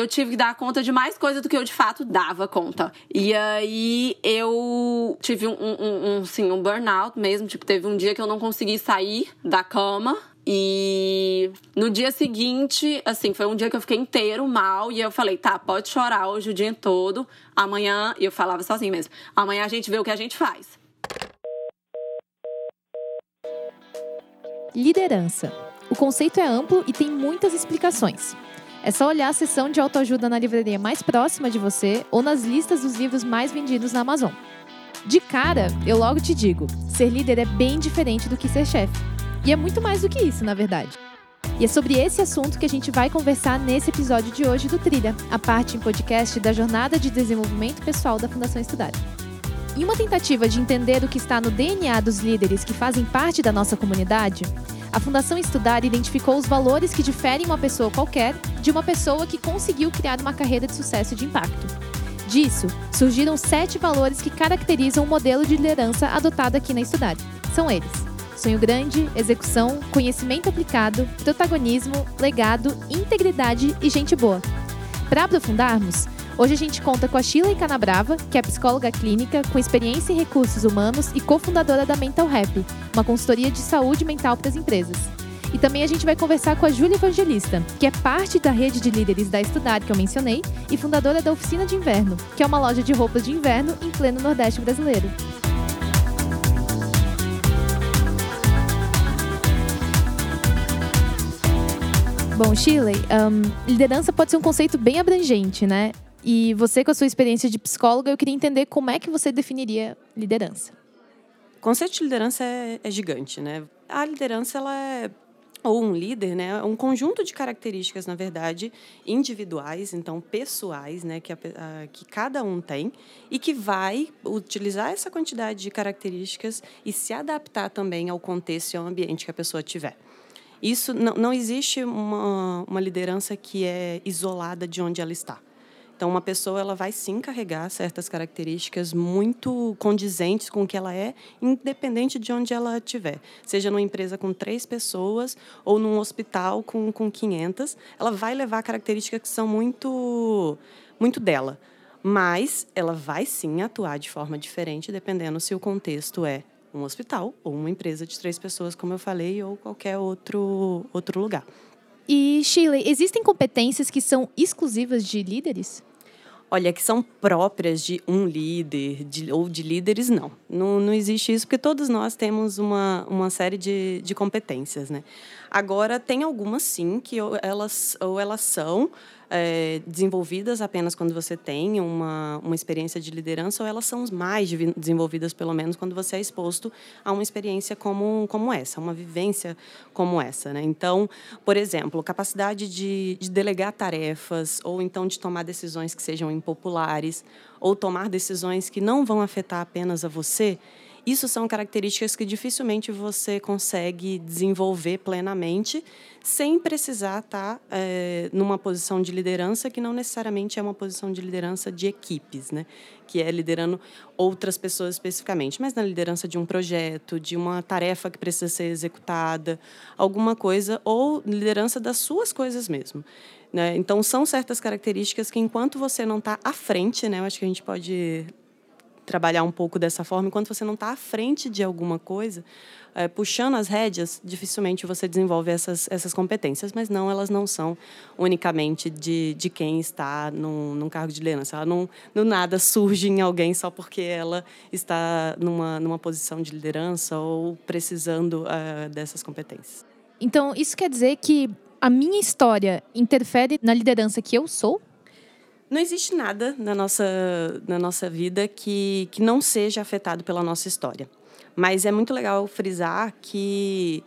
eu tive que dar conta de mais coisa do que eu de fato dava conta. E aí eu tive um, um, um, assim, um burnout mesmo. Tipo, teve um dia que eu não consegui sair da cama. E no dia seguinte, assim, foi um dia que eu fiquei inteiro mal. E eu falei, tá, pode chorar hoje o dia todo. Amanhã, e eu falava sozinho mesmo, amanhã a gente vê o que a gente faz. Liderança. O conceito é amplo e tem muitas explicações. É só olhar a seção de autoajuda na livraria mais próxima de você ou nas listas dos livros mais vendidos na Amazon. De cara, eu logo te digo: ser líder é bem diferente do que ser chefe. E é muito mais do que isso, na verdade. E é sobre esse assunto que a gente vai conversar nesse episódio de hoje do Trilha, a parte em podcast da jornada de desenvolvimento pessoal da Fundação Estudar. Em uma tentativa de entender o que está no DNA dos líderes que fazem parte da nossa comunidade, a Fundação Estudar identificou os valores que diferem uma pessoa qualquer de uma pessoa que conseguiu criar uma carreira de sucesso e de impacto. Disso, surgiram sete valores que caracterizam o modelo de liderança adotado aqui na Estudar. São eles: sonho grande, execução, conhecimento aplicado, protagonismo, legado, integridade e gente boa. Para aprofundarmos, Hoje a gente conta com a Sheila Canabrava, que é psicóloga clínica com experiência em recursos humanos e cofundadora da Mental Rap, uma consultoria de saúde mental para as empresas. E também a gente vai conversar com a Júlia Evangelista, que é parte da rede de líderes da Estudar que eu mencionei e fundadora da Oficina de Inverno, que é uma loja de roupas de inverno em pleno Nordeste brasileiro. Bom, Shirley, um, liderança pode ser um conceito bem abrangente, né? E você, com a sua experiência de psicóloga, eu queria entender como é que você definiria liderança. O conceito de liderança é, é gigante, né? A liderança, ela é ou um líder, né, é um conjunto de características, na verdade, individuais, então pessoais, né, que, a, a, que cada um tem e que vai utilizar essa quantidade de características e se adaptar também ao contexto e ao ambiente que a pessoa tiver. Isso não, não existe uma, uma liderança que é isolada de onde ela está. Então, uma pessoa ela vai sim carregar certas características muito condizentes com o que ela é, independente de onde ela estiver. Seja numa empresa com três pessoas ou num hospital com, com 500, ela vai levar características que são muito, muito dela. Mas ela vai sim atuar de forma diferente, dependendo se o contexto é um hospital ou uma empresa de três pessoas, como eu falei, ou qualquer outro, outro lugar. E, Shirley, existem competências que são exclusivas de líderes? Olha, que são próprias de um líder de, ou de líderes, não. não. Não existe isso, porque todos nós temos uma, uma série de, de competências, né? Agora, tem algumas, sim, que elas, ou elas são é, desenvolvidas apenas quando você tem uma, uma experiência de liderança, ou elas são mais desenvolvidas, pelo menos, quando você é exposto a uma experiência como, como essa, uma vivência como essa. Né? Então, por exemplo, capacidade de, de delegar tarefas, ou então de tomar decisões que sejam impopulares, ou tomar decisões que não vão afetar apenas a você isso são características que dificilmente você consegue desenvolver plenamente sem precisar estar é, numa posição de liderança que não necessariamente é uma posição de liderança de equipes, né? que é liderando outras pessoas especificamente, mas na liderança de um projeto, de uma tarefa que precisa ser executada, alguma coisa, ou liderança das suas coisas mesmo. Né? Então, são certas características que, enquanto você não está à frente, né, eu acho que a gente pode trabalhar um pouco dessa forma, enquanto você não está à frente de alguma coisa, é, puxando as rédeas, dificilmente você desenvolve essas, essas competências, mas não, elas não são unicamente de, de quem está num, num cargo de liderança. Ela não, no nada surge em alguém só porque ela está numa, numa posição de liderança ou precisando uh, dessas competências. Então, isso quer dizer que a minha história interfere na liderança que eu sou? Não existe nada na nossa, na nossa vida que, que não seja afetado pela nossa história. Mas é muito legal frisar que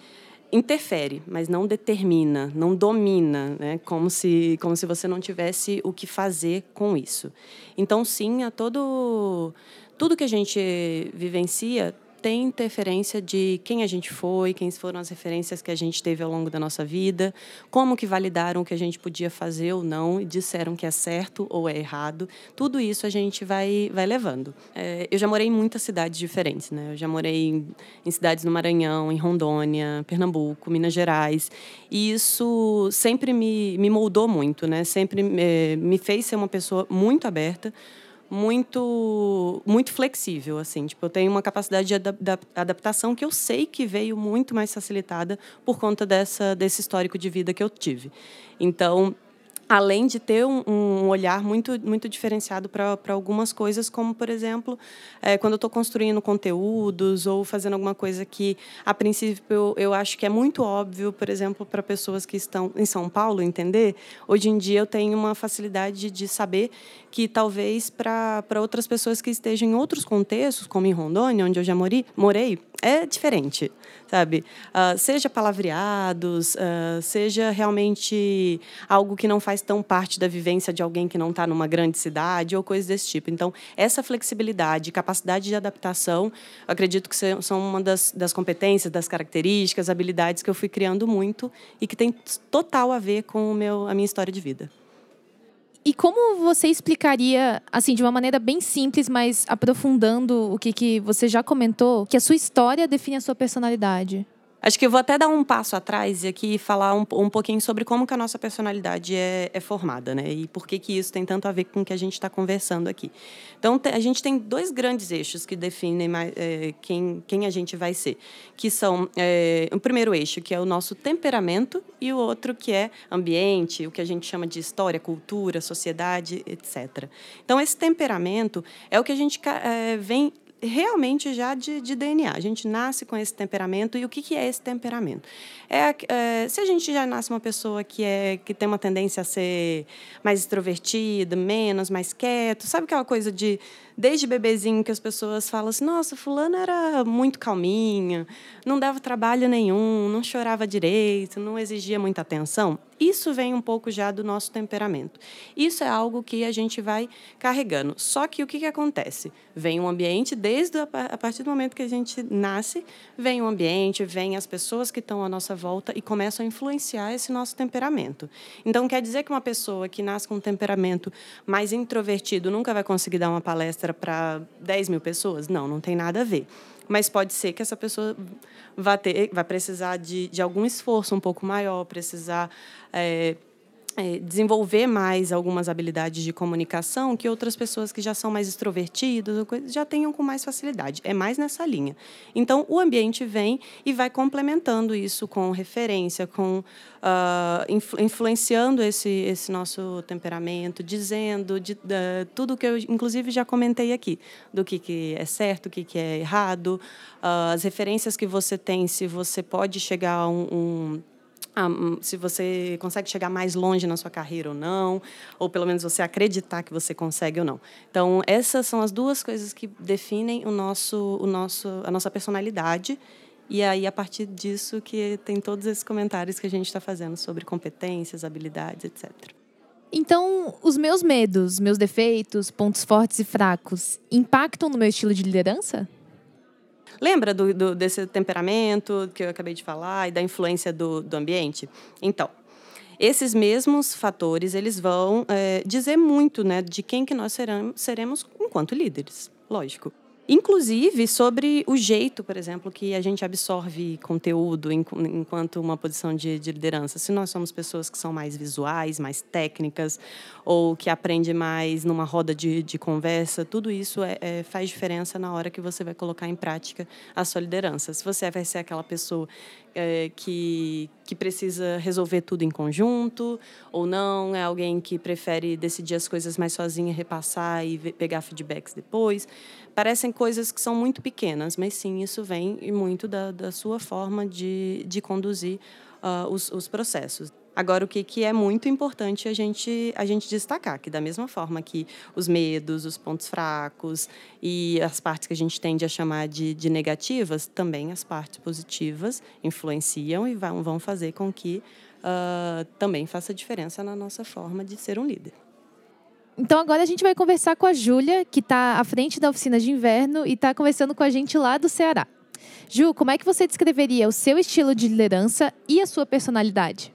interfere, mas não determina, não domina, né? como, se, como se você não tivesse o que fazer com isso. Então, sim, a todo, tudo que a gente vivencia tem interferência de quem a gente foi, quem foram as referências que a gente teve ao longo da nossa vida, como que validaram o que a gente podia fazer ou não e disseram que é certo ou é errado. Tudo isso a gente vai, vai levando. É, eu já morei em muitas cidades diferentes, né? Eu já morei em, em cidades no Maranhão, em Rondônia, Pernambuco, Minas Gerais. E isso sempre me, me moldou muito, né? Sempre é, me fez ser uma pessoa muito aberta, muito muito flexível assim. Tipo eu tenho uma capacidade de adaptação que eu sei que veio muito mais facilitada por conta dessa desse histórico de vida que eu tive. Então além de ter um, um, olhar muito, muito diferenciado para algumas coisas, como, por exemplo, é, quando eu estou construindo conteúdos ou fazendo alguma coisa que, a princípio, eu, eu acho que é muito óbvio, por exemplo, para pessoas que estão em São Paulo entender, hoje em dia eu tenho uma facilidade de saber que talvez para outras pessoas que estejam em outros contextos, como em Rondônia, onde eu já morei, morei é diferente, sabe? Uh, seja palavreados, uh, seja realmente algo que não faz tão parte da vivência de alguém que não está numa grande cidade ou coisas desse tipo. Então, essa flexibilidade, capacidade de adaptação, acredito que são uma das, das competências, das características, habilidades que eu fui criando muito e que tem total a ver com o meu, a minha história de vida. E como você explicaria, assim, de uma maneira bem simples, mas aprofundando o que, que você já comentou, que a sua história define a sua personalidade? Acho que eu vou até dar um passo atrás e aqui falar um, um pouquinho sobre como que a nossa personalidade é, é formada, né? E por que que isso tem tanto a ver com o que a gente está conversando aqui. Então, a gente tem dois grandes eixos que definem é, quem, quem a gente vai ser, que são é, o primeiro eixo, que é o nosso temperamento, e o outro que é ambiente, o que a gente chama de história, cultura, sociedade, etc. Então, esse temperamento é o que a gente é, vem realmente já de, de, DNA. A gente nasce com esse temperamento. E o que, que é esse temperamento? É, é, se a gente já nasce uma pessoa que, é, que tem uma tendência a ser mais extrovertida, menos, mais quieto, sabe aquela coisa de desde bebezinho que as pessoas falam assim: nossa, fulano era muito calminha, não dava trabalho nenhum, não chorava direito, não exigia muita atenção. Isso vem um pouco já do nosso temperamento. Isso é algo que a gente vai carregando. Só que o que, que acontece? Vem um ambiente, desde a, a partir do momento que a gente nasce, vem o um ambiente, vem as pessoas que estão à nossa volta e começam a influenciar esse nosso temperamento. Então, quer dizer que uma pessoa que nasce com um temperamento mais introvertido nunca vai conseguir dar uma palestra para 10 mil pessoas? Não, não tem nada a ver. Mas pode ser que essa pessoa vá, ter, vai precisar de, de algum esforço um pouco maior, precisar. É, é, desenvolver mais algumas habilidades de comunicação que outras pessoas que já são mais extrovertidas já tenham com mais facilidade. É mais nessa linha. Então, o ambiente vem e vai complementando isso com referência, com uh, influ influenciando esse, esse nosso temperamento, dizendo de, tudo que eu, inclusive, já comentei aqui, do que, que é certo, o que, que é errado, uh, as referências que você tem, se você pode chegar a um, um ah, hum, se você consegue chegar mais longe na sua carreira ou não, ou pelo menos você acreditar que você consegue ou não. Então, essas são as duas coisas que definem o nosso, o nosso, a nossa personalidade. E aí, a partir disso, que tem todos esses comentários que a gente está fazendo sobre competências, habilidades, etc. Então, os meus medos, meus defeitos, pontos fortes e fracos impactam no meu estilo de liderança? Lembra do, do, desse temperamento que eu acabei de falar e da influência do, do ambiente? Então, esses mesmos fatores eles vão é, dizer muito né, de quem que nós seremos, seremos enquanto líderes, lógico. Inclusive sobre o jeito, por exemplo, que a gente absorve conteúdo enquanto uma posição de, de, liderança. Se nós somos pessoas que são mais visuais, mais técnicas, ou que aprendem mais numa roda de, de conversa, tudo isso é, é, faz diferença na hora que você vai colocar em prática a sua liderança. Se você vai ser aquela pessoa é, que, que precisa resolver tudo em conjunto, ou não, é alguém que prefere decidir as coisas mais sozinha, repassar e pegar feedbacks depois. Parecem coisas que são muito pequenas, mas sim, isso vem muito da, da sua forma de, de conduzir uh, os, os processos. Agora, o que, que é muito importante a gente, a gente destacar, que da mesma forma que os medos, os pontos fracos e as partes que a gente tende a chamar de, de negativas, também as partes positivas influenciam e vão, vão fazer com que uh, também faça diferença na nossa forma de ser um líder. Então agora a gente vai conversar com a Júlia, que está à frente da oficina de inverno e está conversando com a gente lá do Ceará. Ju, como é que você descreveria o seu estilo de liderança e a sua personalidade?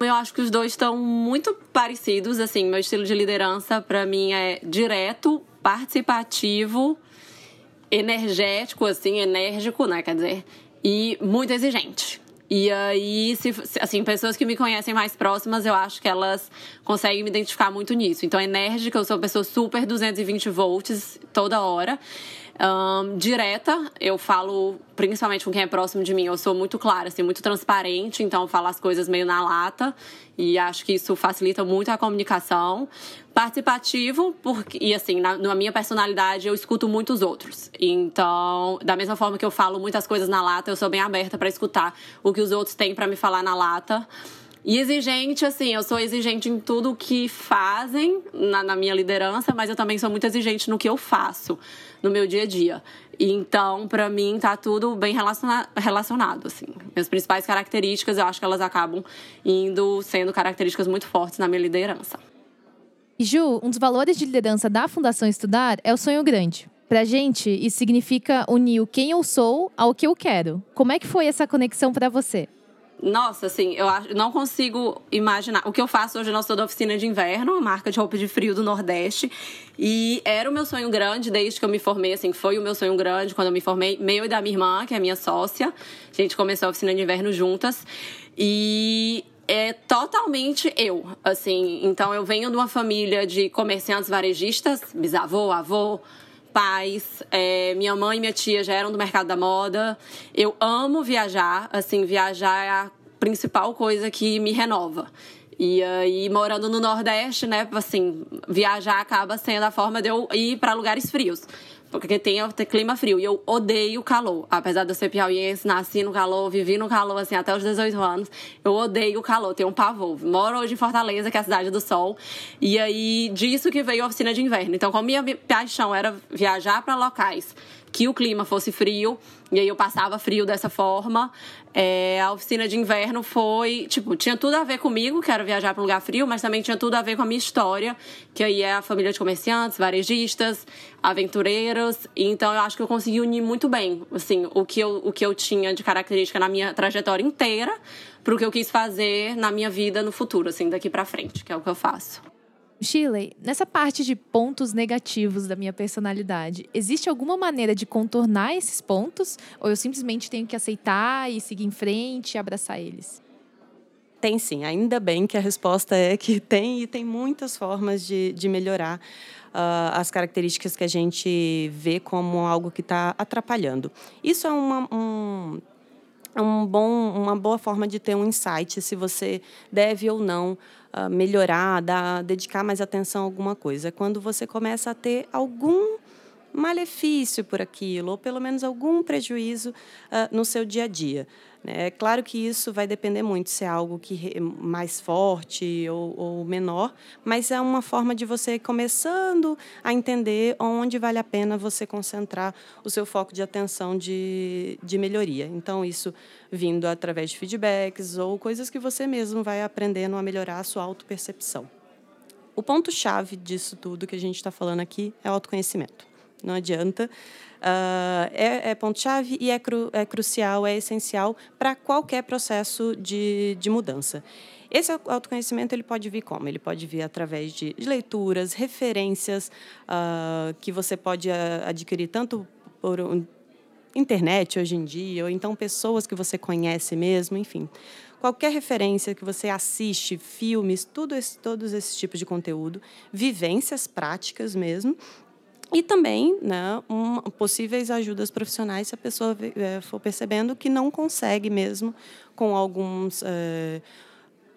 Eu acho que os dois estão muito parecidos, assim, meu estilo de liderança para mim é direto, participativo, energético, assim, enérgico, né, quer dizer, e muito exigente. E aí, se, assim, pessoas que me conhecem mais próximas, eu acho que elas conseguem me identificar muito nisso. Então, enérgica, eu sou uma pessoa super 220 volts toda hora. Um, direta, eu falo principalmente com quem é próximo de mim, eu sou muito clara, assim, muito transparente, então eu falo as coisas meio na lata e acho que isso facilita muito a comunicação. Participativo, porque, e assim, na, na minha personalidade eu escuto muitos outros. Então, da mesma forma que eu falo muitas coisas na lata, eu sou bem aberta para escutar o que os outros têm para me falar na lata. E exigente, assim, eu sou exigente em tudo que fazem na, na, minha liderança, mas eu também sou muito exigente no que eu faço no meu dia a dia. Então, para mim, tá tudo bem relaciona relacionado, assim. Minhas principais características, eu acho que elas acabam indo sendo características muito fortes na minha liderança. Ju, um dos valores de liderança da Fundação Estudar é o sonho grande. Pra gente, isso significa unir o quem eu sou ao que eu quero. Como é que foi essa conexão para você? Nossa, assim, eu não consigo imaginar. O que eu faço hoje, eu sou da oficina de inverno, uma marca de roupa de frio do Nordeste. E era o meu sonho grande desde que eu me formei, assim, foi o meu sonho grande quando eu me formei, meu e da minha irmã, que é minha sócia. A gente começou a oficina de inverno juntas. E é totalmente eu, assim. Então eu venho de uma família de comerciantes varejistas, bisavô, avô, pais, é, minha mãe e minha tia já eram do mercado da moda. Eu amo viajar, assim, viajar é a principal coisa que me renova. E aí, morando no Nordeste, né, assim, viajar acaba sendo a forma de eu ir para lugares frios porque tem, tem clima frio. E eu odeio calor. Apesar de eu ser piauiense, nasci no calor, vivi no calor, assim, até os 18 anos. Eu odeio o calor, tenho um pavor. Moro hoje em Fortaleza, que é a cidade do sol. E aí, disso que veio a oficina de inverno. Então, como minha paixão era viajar para locais que o clima fosse frio, e aí eu passava frio dessa forma. É, a oficina de inverno foi, tipo, tinha tudo a ver comigo, que era viajar para um lugar frio, mas também tinha tudo a ver com a minha história, que aí é a família de comerciantes, varejistas, aventureiros. Então eu acho que eu consegui unir muito bem, assim, o que eu, o que eu tinha de característica na minha trajetória inteira para o que eu quis fazer na minha vida no futuro, assim, daqui para frente, que é o que eu faço. Shirley, nessa parte de pontos negativos da minha personalidade, existe alguma maneira de contornar esses pontos? Ou eu simplesmente tenho que aceitar e seguir em frente e abraçar eles? Tem sim, ainda bem que a resposta é que tem e tem muitas formas de, de melhorar uh, as características que a gente vê como algo que está atrapalhando. Isso é uma, um, é um bom, uma boa forma de ter um insight se você deve ou não uh, melhorar, dar, dedicar mais atenção a alguma coisa. É quando você começa a ter algum malefício por aquilo, ou pelo menos algum prejuízo uh, no seu dia a dia. Né? É claro que isso vai depender muito se é algo que é mais forte ou, ou, menor, mas é uma forma de você começando a entender onde vale a pena você concentrar o seu foco de atenção de, de melhoria. Então, isso vindo através de feedbacks ou coisas que você mesmo vai aprendendo a melhorar a sua autopercepção. O ponto-chave disso tudo que a gente está falando aqui é o autoconhecimento. Não adianta Uh, é, é ponto-chave e é, cru, é crucial, é essencial para qualquer processo de, de mudança. Esse autoconhecimento ele pode vir como? Ele pode vir através de, leituras, referências uh, que você pode uh, adquirir tanto por internet hoje em dia, ou então pessoas que você conhece mesmo, enfim. Qualquer referência que você assiste, filmes, tudo esse, todos esses tipos de conteúdo, vivências práticas mesmo, e também né, um, possíveis ajudas profissionais se a pessoa é, for percebendo que não consegue mesmo com alguns, é,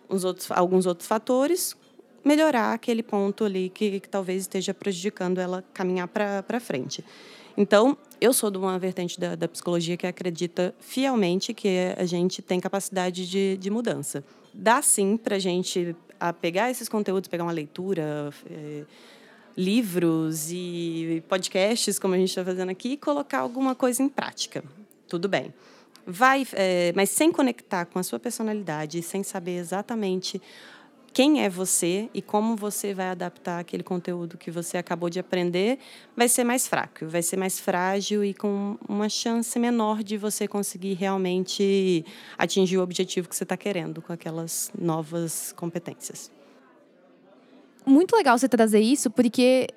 outros, alguns outros fatores melhorar aquele ponto ali que, que talvez esteja prejudicando ela caminhar para frente. Então, eu sou de uma vertente da, da, psicologia que acredita fielmente que a gente tem capacidade de, de mudança. Dá sim para a gente pegar esses conteúdos, pegar uma leitura, é, livros e podcasts, como a gente está fazendo aqui, e colocar alguma coisa em prática. Tudo bem. Vai, é, mas sem conectar com a sua personalidade, sem saber exatamente quem é você e como você vai adaptar aquele conteúdo que você acabou de aprender, vai ser mais fraco, vai ser mais frágil e com uma chance menor de você conseguir realmente atingir o objetivo que você está querendo com aquelas novas competências. Muito legal você trazer isso, porque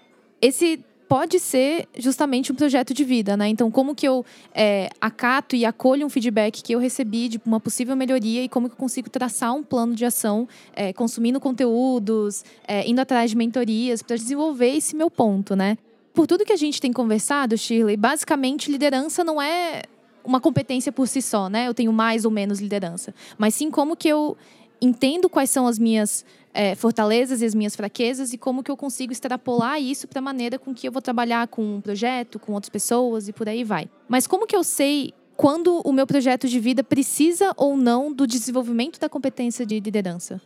esse pode ser justamente um projeto de vida, né? Então, como que eu é, acato e acolho um feedback que eu recebi de uma possível melhoria e como que eu consigo traçar um plano de ação, é, consumindo conteúdos, é, indo atrás de mentorias para desenvolver esse meu ponto, né? Por tudo que a gente tem conversado, Shirley, basicamente liderança não é uma competência por si só, né? Eu tenho mais ou menos liderança, mas sim como que eu entendo quais são as minhas é, fortalezas e as minhas fraquezas e como que eu consigo extrapolar isso para a maneira com que eu vou trabalhar com um projeto, com outras pessoas e por aí vai. Mas como que eu sei quando o meu projeto de vida precisa ou não do desenvolvimento da competência de liderança?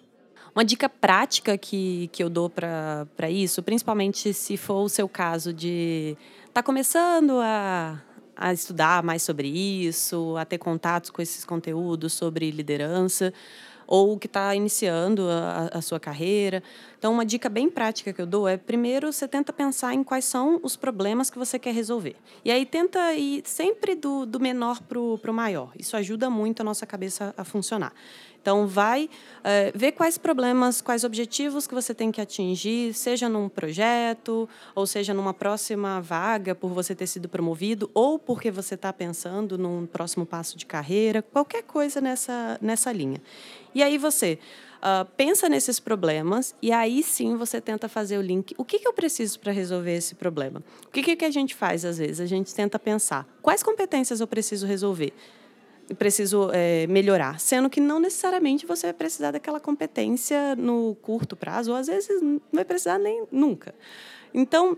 Uma dica prática que, que eu dou para isso, principalmente se for o seu caso de estar tá começando a, a estudar mais sobre isso, a ter contatos com esses conteúdos sobre liderança, ou que está iniciando a, a, sua carreira. Então, uma dica bem prática que eu dou é: primeiro, você tenta pensar em quais são os problemas que você quer resolver. E aí, tenta ir sempre do, do menor para o maior. Isso ajuda muito a nossa cabeça a funcionar. Então, vai é, ver quais problemas, quais objetivos que você tem que atingir, seja num projeto, ou seja numa próxima vaga por você ter sido promovido, ou porque você está pensando num próximo passo de carreira, qualquer coisa nessa, nessa linha. E aí você uh, pensa nesses problemas e aí sim você tenta fazer o link. O que, que eu preciso para resolver esse problema? O que, que a gente faz às vezes? A gente tenta pensar quais competências eu preciso resolver preciso é, melhorar, sendo que não necessariamente você vai precisar daquela competência no curto prazo, ou às vezes não vai precisar nem nunca. Então,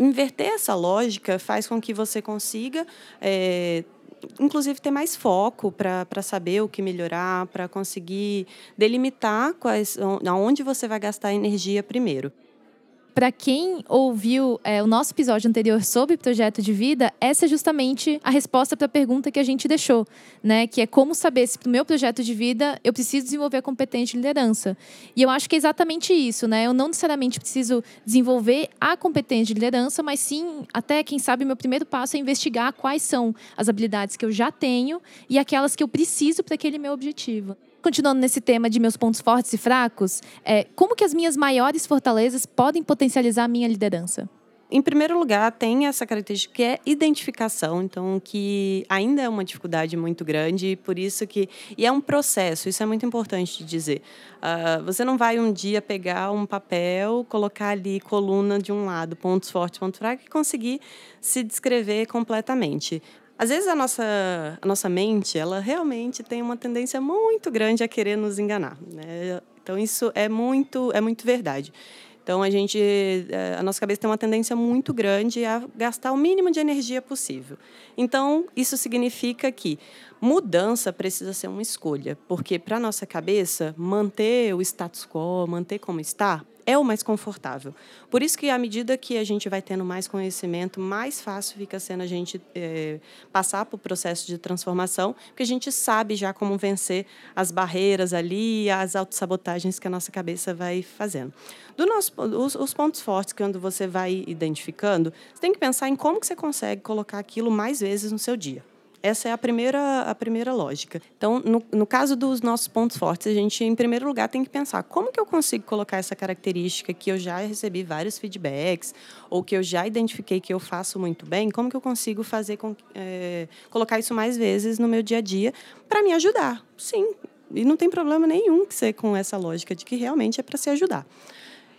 inverter essa lógica faz com que você consiga é, inclusive ter mais foco para saber o que melhorar, para conseguir delimitar quais, aonde você vai gastar energia primeiro. Para quem ouviu é, o nosso episódio anterior sobre projeto de vida, essa é justamente a resposta para a pergunta que a gente deixou, né? Que é como saber se para o meu projeto de vida eu preciso desenvolver a competência de liderança. E eu acho que é exatamente isso, né? Eu não necessariamente preciso desenvolver a competência de liderança, mas sim, até quem sabe, meu primeiro passo é investigar quais são as habilidades que eu já tenho e aquelas que eu preciso para aquele meu objetivo continuando nesse tema de meus pontos fortes e fracos, é, como que as minhas maiores fortalezas podem potencializar a minha liderança? Em primeiro lugar, tem essa característica que é identificação, então que ainda é uma dificuldade muito grande, por isso que e é um processo. Isso é muito importante de dizer. Uh, você não vai um dia pegar um papel, colocar ali coluna de um lado, pontos fortes, pontos fracos, e conseguir se descrever completamente. Às vezes a nossa, a nossa mente, ela realmente tem uma tendência muito grande a querer nos enganar. Né? Então isso é muito, é muito verdade. Então a gente, eh, a nossa cabeça tem uma tendência muito grande a gastar o mínimo de energia possível. Então isso significa que mudança precisa ser uma escolha, porque para nossa cabeça manter o status quo, manter como está, é o mais confortável. Por isso que, à medida que a gente vai tendo mais conhecimento, mais fácil fica sendo a gente é, passar por processo de transformação, porque a gente sabe já como vencer as barreiras ali, as autossabotagens que a nossa cabeça vai fazendo. Do nosso, os, os pontos fortes, quando você vai identificando, você tem que pensar em como que você consegue colocar aquilo mais vezes no seu dia. Essa é a primeira, a primeira lógica. Então, no, no caso dos nossos pontos fortes, a gente, em primeiro lugar, tem que pensar como que eu consigo colocar essa característica que eu já recebi vários feedbacks ou que eu já identifiquei que eu faço muito bem, como que eu consigo fazer com, é, colocar isso mais vezes no meu dia a dia para me ajudar? Sim, e não tem problema nenhum que ser com essa lógica de que realmente é para se ajudar.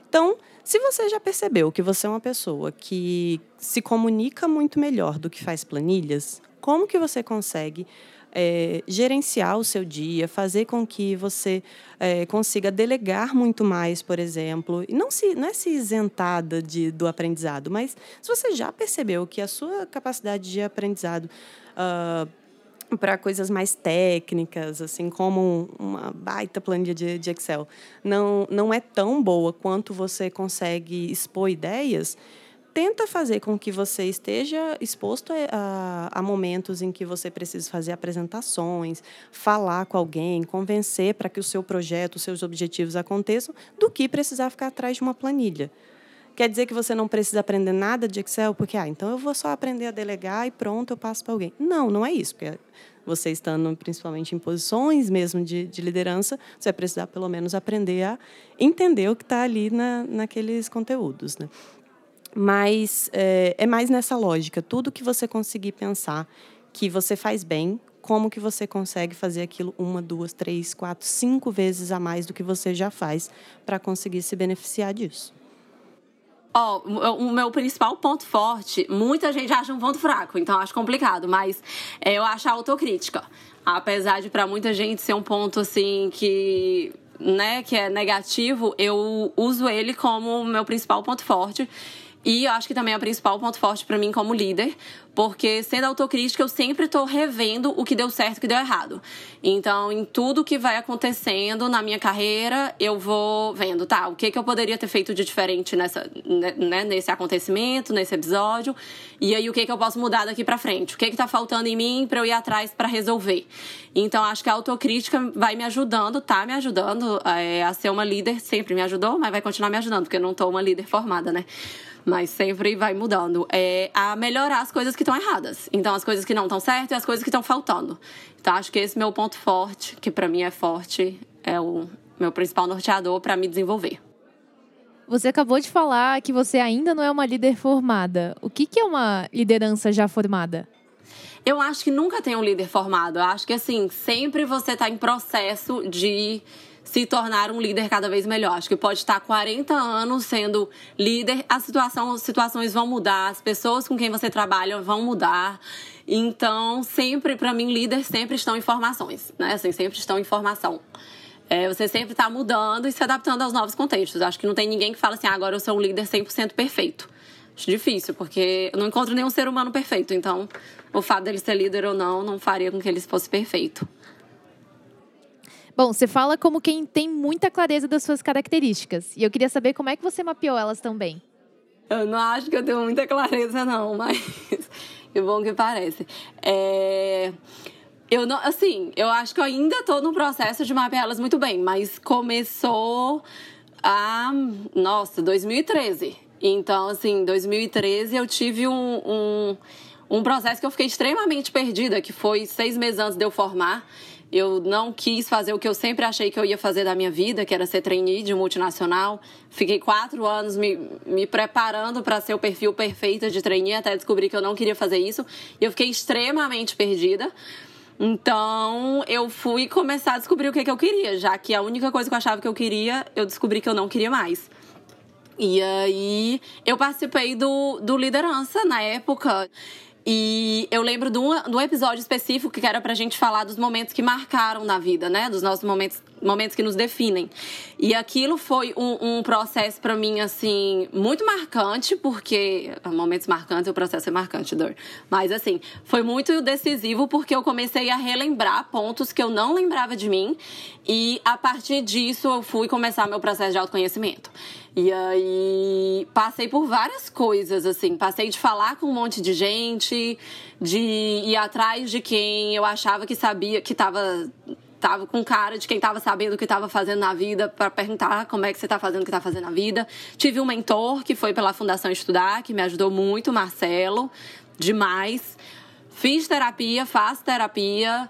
Então, se você já percebeu que você é uma pessoa que se comunica muito melhor do que faz planilhas, como que você consegue é, gerenciar o seu dia, fazer com que você é, consiga delegar muito mais, por exemplo, e não, se, não é se isentada de, do aprendizado, mas se você já percebeu que a sua capacidade de aprendizado uh, para coisas mais técnicas, assim como uma baita planilha de, de Excel, não, não é tão boa quanto você consegue expor ideias, tenta fazer com que você esteja exposto a, a, momentos em que você precisa fazer apresentações, falar com alguém, convencer para que o seu projeto, os seus objetivos aconteçam, do que precisar ficar atrás de uma planilha. Quer dizer que você não precisa aprender nada de Excel, porque, ah, então eu vou só aprender a delegar e pronto, eu passo para alguém. Não, não é isso, porque você estando principalmente em posições mesmo de, de liderança, você vai precisar pelo menos aprender a entender o que está ali na, naqueles conteúdos. Né? Mas é, é mais nessa lógica. Tudo que você conseguir pensar que você faz bem, como que você consegue fazer aquilo uma, duas, três, quatro, cinco vezes a mais do que você já faz para conseguir se beneficiar disso. Ó, oh, o meu principal ponto forte, muita gente acha um ponto fraco, então acho complicado, mas é, eu acho a autocrítica. Apesar de para muita gente ser um ponto assim que né, que é negativo, eu uso ele como meu principal ponto forte. E eu acho que também é o principal ponto forte para mim como líder, porque sendo autocrítica, eu sempre estou revendo o que deu certo e o que deu errado. Então, em tudo que vai acontecendo na minha carreira, eu vou vendo, tá, o que, que eu poderia ter feito de diferente nessa, né, né nesse acontecimento, nesse episódio, e aí o que, que eu posso mudar daqui para frente, o que está faltando em mim para eu ir atrás para resolver. Então, acho que a autocrítica vai me ajudando, tá me ajudando é, a ser uma líder, sempre me ajudou, mas vai continuar me ajudando, porque eu não estou uma líder formada, né? Mas sempre vai mudando, é a melhorar as coisas que estão erradas. Então, as coisas que não estão certas e as coisas que estão faltando. Então, acho que esse meu ponto forte, que para mim é forte, é o meu principal norteador para me desenvolver. Você acabou de falar que você ainda não é uma líder formada. O que, que é uma liderança já formada? Eu acho que nunca tem um líder formado. Eu acho que, assim, sempre você está em processo de se tornar um líder cada vez melhor. Acho que pode estar 40 anos sendo líder, a situação, as situações vão mudar, as pessoas com quem você trabalha vão mudar. Então, sempre, para mim, líder sempre estão em formações, né? Assim, sempre estão em formação. É, você sempre está mudando e se adaptando aos novos contextos. Acho que não tem ninguém que fala assim, ah, agora eu sou um líder 100% perfeito. Acho difícil, porque eu não encontro nenhum ser humano perfeito. Então, o fato dele ser líder ou não, não faria com que ele fosse perfeito. Bom, você fala como quem tem muita clareza das suas características. E eu queria saber como é que você mapeou elas também. Eu não acho que eu tenho muita clareza, não, mas que bom que parece. É... Eu não, assim, eu acho que eu ainda estou no processo de mapear elas muito bem, mas começou a, nossa, 2013. Então, assim, 2013 eu tive um, um, um processo que eu fiquei extremamente perdida, que foi seis meses antes de eu formar. Eu não quis fazer o que eu sempre achei que eu ia fazer da minha vida, que era ser trainee de multinacional. Fiquei quatro anos me, me preparando para ser o perfil perfeito de trainee, até descobrir que eu não queria fazer isso. E eu fiquei extremamente perdida. Então, eu fui começar a descobrir o que, que eu queria, já que a única coisa que eu achava que eu queria, eu descobri que eu não queria mais. E aí, eu participei do, do Liderança na época. E eu lembro de um, de um episódio específico que era pra gente falar dos momentos que marcaram na vida, né? Dos nossos momentos, momentos que nos definem. E aquilo foi um, um processo para mim, assim, muito marcante, porque. Momentos marcantes, o processo é marcante, dor. Mas, assim, foi muito decisivo porque eu comecei a relembrar pontos que eu não lembrava de mim. E a partir disso eu fui começar meu processo de autoconhecimento. E aí passei por várias coisas, assim. Passei de falar com um monte de gente, de ir atrás de quem eu achava que sabia, que tava, tava com cara de quem tava sabendo o que tava fazendo na vida, para perguntar como é que você tá fazendo o que tá fazendo na vida. Tive um mentor que foi pela Fundação Estudar, que me ajudou muito, Marcelo, demais. Fiz terapia, faço terapia.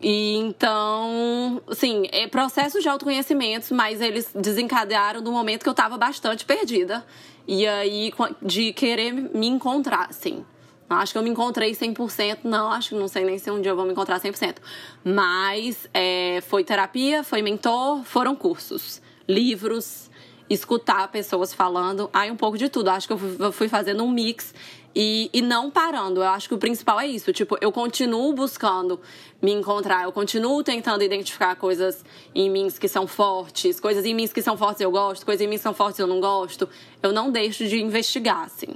E então, assim, é processo de autoconhecimento, mas eles desencadearam no momento que eu tava bastante perdida. E aí, de querer me encontrar, assim. Não acho que eu me encontrei 100%, não. Acho que não sei nem se um dia eu vou me encontrar 100%. Mas é, foi terapia, foi mentor, foram cursos, livros, escutar pessoas falando. Aí um pouco de tudo. Acho que eu fui fazendo um mix e, e não parando. Eu acho que o principal é isso. Tipo, eu continuo buscando me encontrar, eu continuo tentando identificar coisas em mim que são fortes, coisas em mim que são fortes eu gosto, coisas em mim que são fortes eu não gosto. Eu não deixo de investigar, assim.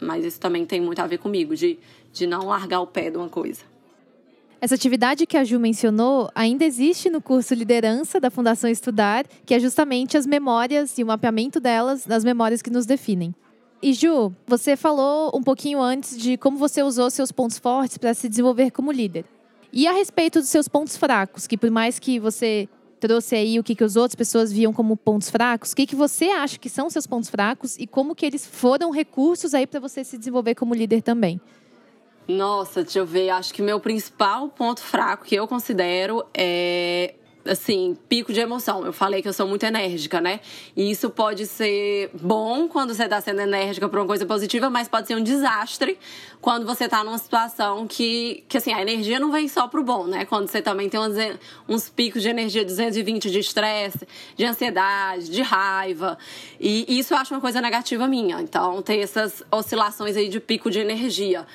Mas isso também tem muito a ver comigo, de, de não largar o pé de uma coisa. Essa atividade que a Ju mencionou ainda existe no curso Liderança da Fundação Estudar, que é justamente as memórias e o mapeamento delas nas memórias que nos definem. E Ju, você falou um pouquinho antes de como você usou seus pontos fortes para se desenvolver como líder. E a respeito dos seus pontos fracos, que por mais que você trouxe aí o que, que as outras pessoas viam como pontos fracos, o que, que você acha que são seus pontos fracos e como que eles foram recursos aí para você se desenvolver como líder também? Nossa, deixa eu ver. Acho que meu principal ponto fraco que eu considero é assim, pico de emoção. Eu falei que eu sou muito enérgica, né? E isso pode ser bom quando você tá sendo enérgica por uma coisa positiva, mas pode ser um desastre quando você tá numa situação que, que assim, a energia não vem só pro bom, né? Quando você também tem uns, uns picos de energia 220 de estresse, de ansiedade, de raiva. E isso eu acho uma coisa negativa minha. Então, tem essas oscilações aí de pico de energia.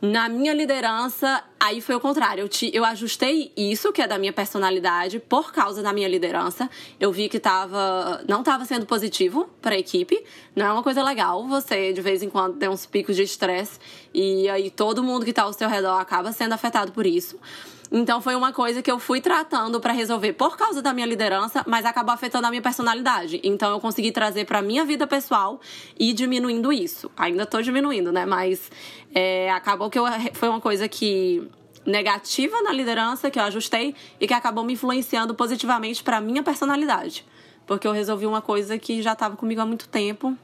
Na minha liderança, aí foi o contrário. Eu, te, eu ajustei isso, que é da minha personalidade, por causa da minha liderança. Eu vi que tava, não estava sendo positivo para a equipe. Não é uma coisa legal você, de vez em quando, ter uns picos de estresse. E aí todo mundo que está ao seu redor acaba sendo afetado por isso. Então foi uma coisa que eu fui tratando para resolver por causa da minha liderança, mas acabou afetando a minha personalidade. Então eu consegui trazer para minha vida pessoal e diminuindo isso. Ainda tô diminuindo, né? Mas é, acabou que eu, foi uma coisa que negativa na liderança que eu ajustei e que acabou me influenciando positivamente para minha personalidade. Porque eu resolvi uma coisa que já estava comigo há muito tempo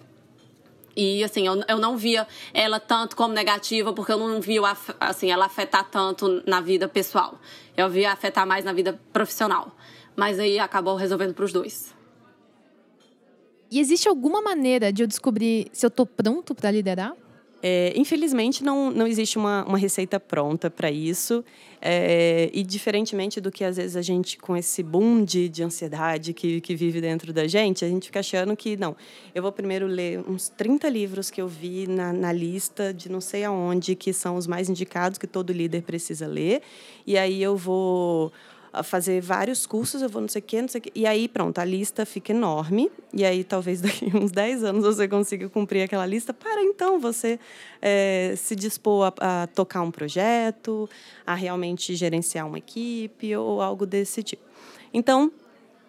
e assim, eu, eu não via ela tanto como negativa, porque eu não via assim, ela afetar tanto na vida pessoal. Eu via afetar mais na vida profissional. Mas aí acabou resolvendo para os dois. E existe alguma maneira de eu descobrir se eu tô pronto para liderar? É, infelizmente, não, não existe uma, uma receita pronta para isso. É, e diferentemente do que às vezes a gente, com esse boom de, de ansiedade que, que vive dentro da gente, a gente fica achando que, não, eu vou primeiro ler uns 30 livros que eu vi na, na lista de não sei aonde, que são os mais indicados que todo líder precisa ler, e aí eu vou fazer vários cursos, eu vou não sei o quê, não sei o quê. E aí, pronto, a lista fica enorme. E aí, talvez daqui uns 10 anos você consiga cumprir aquela lista para então você é, se dispor a, a tocar um projeto, a realmente gerenciar uma equipe ou algo desse tipo. Então,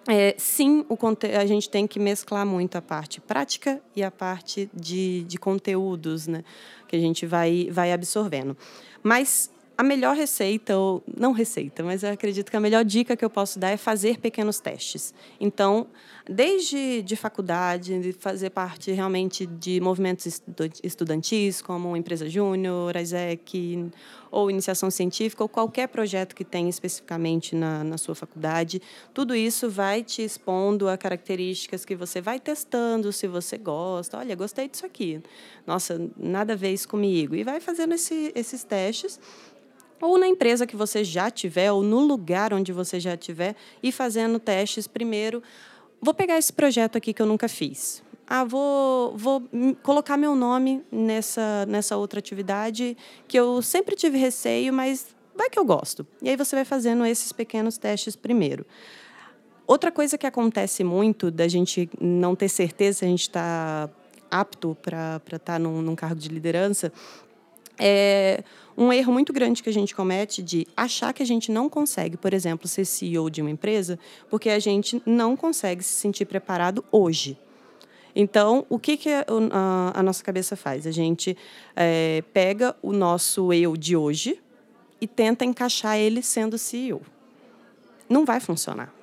é, sim, o, a gente tem que mesclar muito a parte prática e a parte de, de conteúdos, né? Que a gente vai, vai absorvendo. Mas a melhor receita, ou não receita, mas eu acredito que a melhor dica que eu posso dar é fazer pequenos testes. Então, desde de faculdade, de fazer parte realmente de movimentos estudantis, como Empresa Júnior, ISEC, ou iniciação científica, ou qualquer projeto que tenha especificamente na, na sua faculdade, tudo isso vai te expondo a características que você vai testando, se você gosta. Olha, gostei disso aqui. Nossa, nada a ver isso comigo. E vai fazendo esse, esses testes ou na empresa que você já tiver, ou no lugar onde você já tiver, e fazendo testes primeiro. Vou pegar esse projeto aqui que eu nunca fiz. Ah, vou, vou colocar meu nome nessa, nessa outra atividade que eu sempre tive receio, mas vai que eu gosto. E aí você vai fazendo esses pequenos testes primeiro. Outra coisa que acontece muito da gente não ter certeza se a gente está apto para estar tá num, num cargo de liderança é um erro muito grande que a gente comete de achar que a gente não consegue, por exemplo, ser CEO de uma empresa, porque a gente não consegue se sentir preparado hoje. Então, o que, que a, a, nossa cabeça faz? A gente é, pega o nosso eu de hoje e tenta encaixar ele sendo CEO. Não vai funcionar.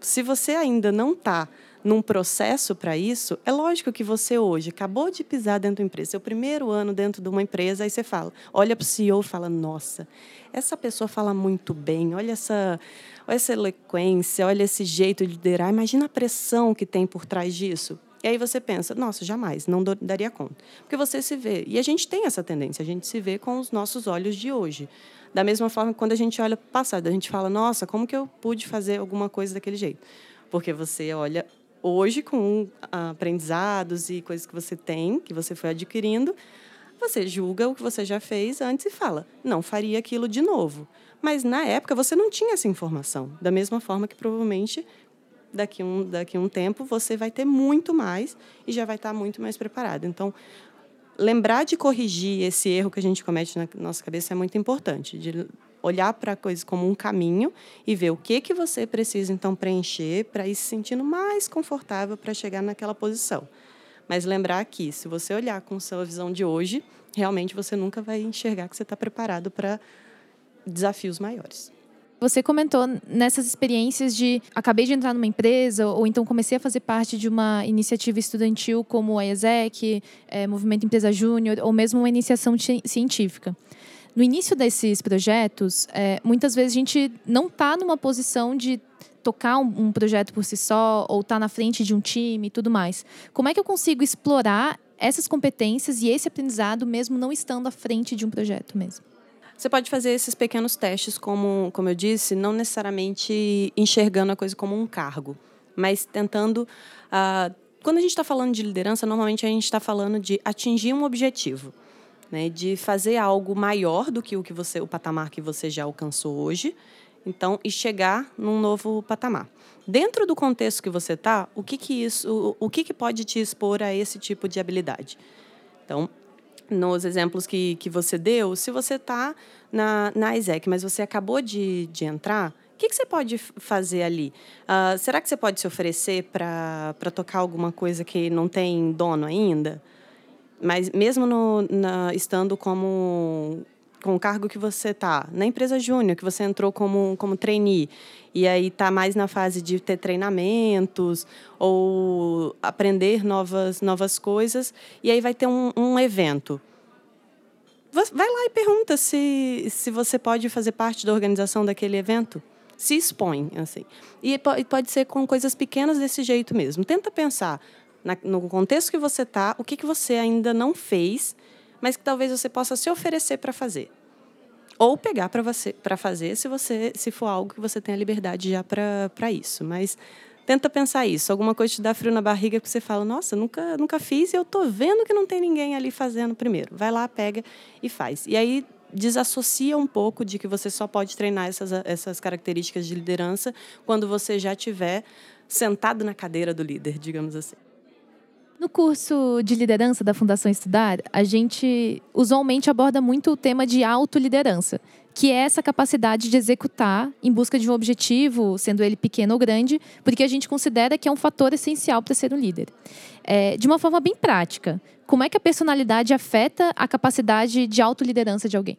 Se você ainda não está num processo para isso, é lógico que você hoje acabou de pisar dentro de uma empresa, seu primeiro ano dentro de uma empresa, aí você fala, olha para o CEO e fala, nossa, essa pessoa fala muito bem, olha essa, olha essa eloquência, olha esse jeito de liderar, imagina a pressão que tem por trás disso. E aí você pensa, nossa, jamais, não daria conta. Porque você se vê, e a gente tem essa tendência, a gente se vê com os nossos olhos de hoje. Da mesma forma quando a gente olha para o passado, a gente fala, nossa, como que eu pude fazer alguma coisa daquele jeito? Porque você olha hoje, com aprendizados e coisas que você tem, que você foi adquirindo, você julga o que você já fez antes e fala, não faria aquilo de novo. Mas na época você não tinha essa informação. Da mesma forma que provavelmente daqui um daqui um tempo você vai ter muito mais e já vai estar muito mais preparado. Então, lembrar de corrigir esse erro que a gente comete na nossa cabeça é muito importante, de olhar para a coisa como um caminho e ver o que que você precisa então preencher para ir se sentindo mais confortável para chegar naquela posição. Mas lembrar que, se você olhar com sua visão de hoje, realmente você nunca vai enxergar que você está preparado para desafios maiores. Você comentou nessas experiências de acabei de entrar numa empresa ou então comecei a fazer parte de uma iniciativa estudantil como a ESEC, é, Movimento Empresa Júnior ou mesmo uma iniciação científica. No início desses projetos, é, muitas vezes a gente não está numa posição de tocar um, um, projeto por si só ou estar tá na frente de um time e tudo mais. Como é que eu consigo explorar essas competências e esse aprendizado mesmo não estando à frente de um projeto mesmo? Você pode fazer esses pequenos testes, como, como eu disse, não necessariamente enxergando a coisa como um cargo, mas tentando. Uh, quando a gente está falando de liderança, normalmente a gente está falando de atingir um objetivo, né, de fazer algo maior do que o que você, o patamar que você já alcançou hoje, então e chegar num novo patamar. Dentro do contexto que você está, o que que isso, o, o que que pode te expor a esse tipo de habilidade? Então, nos exemplos que, que você deu, se você está na, na ISEC, mas você acabou de, de entrar, o que, que você pode fazer ali? Uh, será que você pode se oferecer para tocar alguma coisa que não tem dono ainda? Mas mesmo no, na, estando como com o cargo que você está, na empresa júnior, que você entrou como, como trainee, e aí está mais na fase de ter treinamentos ou aprender novas, novas coisas, e aí vai ter um, um evento. Vai lá e pergunta se, se você pode fazer parte da organização daquele evento. Se expõe, assim. E pode ser com coisas pequenas desse jeito mesmo. Tenta pensar na, no contexto que você está, o que, que você ainda não fez mas que talvez você possa se oferecer para fazer. Ou pegar para fazer se você se for algo que você tem a liberdade já para isso. Mas tenta pensar isso. Alguma coisa te dá frio na barriga que você fala, nossa, nunca, nunca fiz e eu tô vendo que não tem ninguém ali fazendo primeiro. Vai lá, pega e faz. E aí desassocia um pouco de que você só pode treinar essas, essas características de liderança quando você já tiver sentado na cadeira do líder, digamos assim. No curso de liderança da Fundação Estudar, a gente usualmente aborda muito o tema de autoliderança, que é essa capacidade de executar em busca de um objetivo, sendo ele pequeno ou grande, porque a gente considera que é um fator essencial para ser um líder. É, de uma forma bem prática, como é que a personalidade afeta a capacidade de autoliderança de alguém?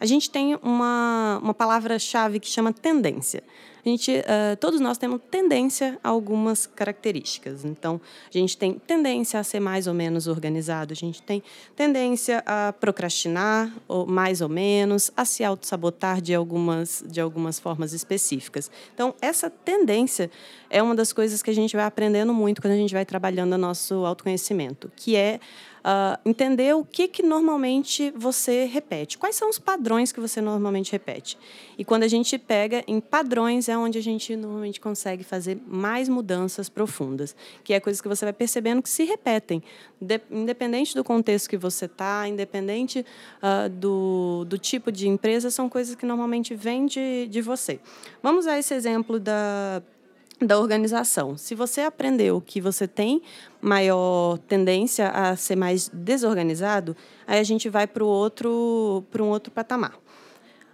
A gente tem uma, uma palavra-chave que chama tendência gente, uh, todos nós temos tendência a algumas características. Então, a gente tem tendência a ser mais ou menos organizado, a gente tem tendência a procrastinar, ou mais ou menos, a se auto-sabotar de algumas, de algumas formas específicas. Então, essa tendência é uma das coisas que a gente vai aprendendo muito quando a gente vai trabalhando o nosso autoconhecimento, que é uh, entender o que, que normalmente você repete, quais são os padrões que você normalmente repete. E quando a gente pega em padrões, é onde a gente normalmente consegue fazer mais mudanças profundas, que é coisas que você vai percebendo que se repetem, de, independente do contexto que você está, independente uh, do, do tipo de empresa, são coisas que normalmente vêm de, de você. Vamos usar esse exemplo da da organização. Se você aprendeu que você tem maior tendência a ser mais desorganizado, aí a gente vai para outro, para um outro patamar.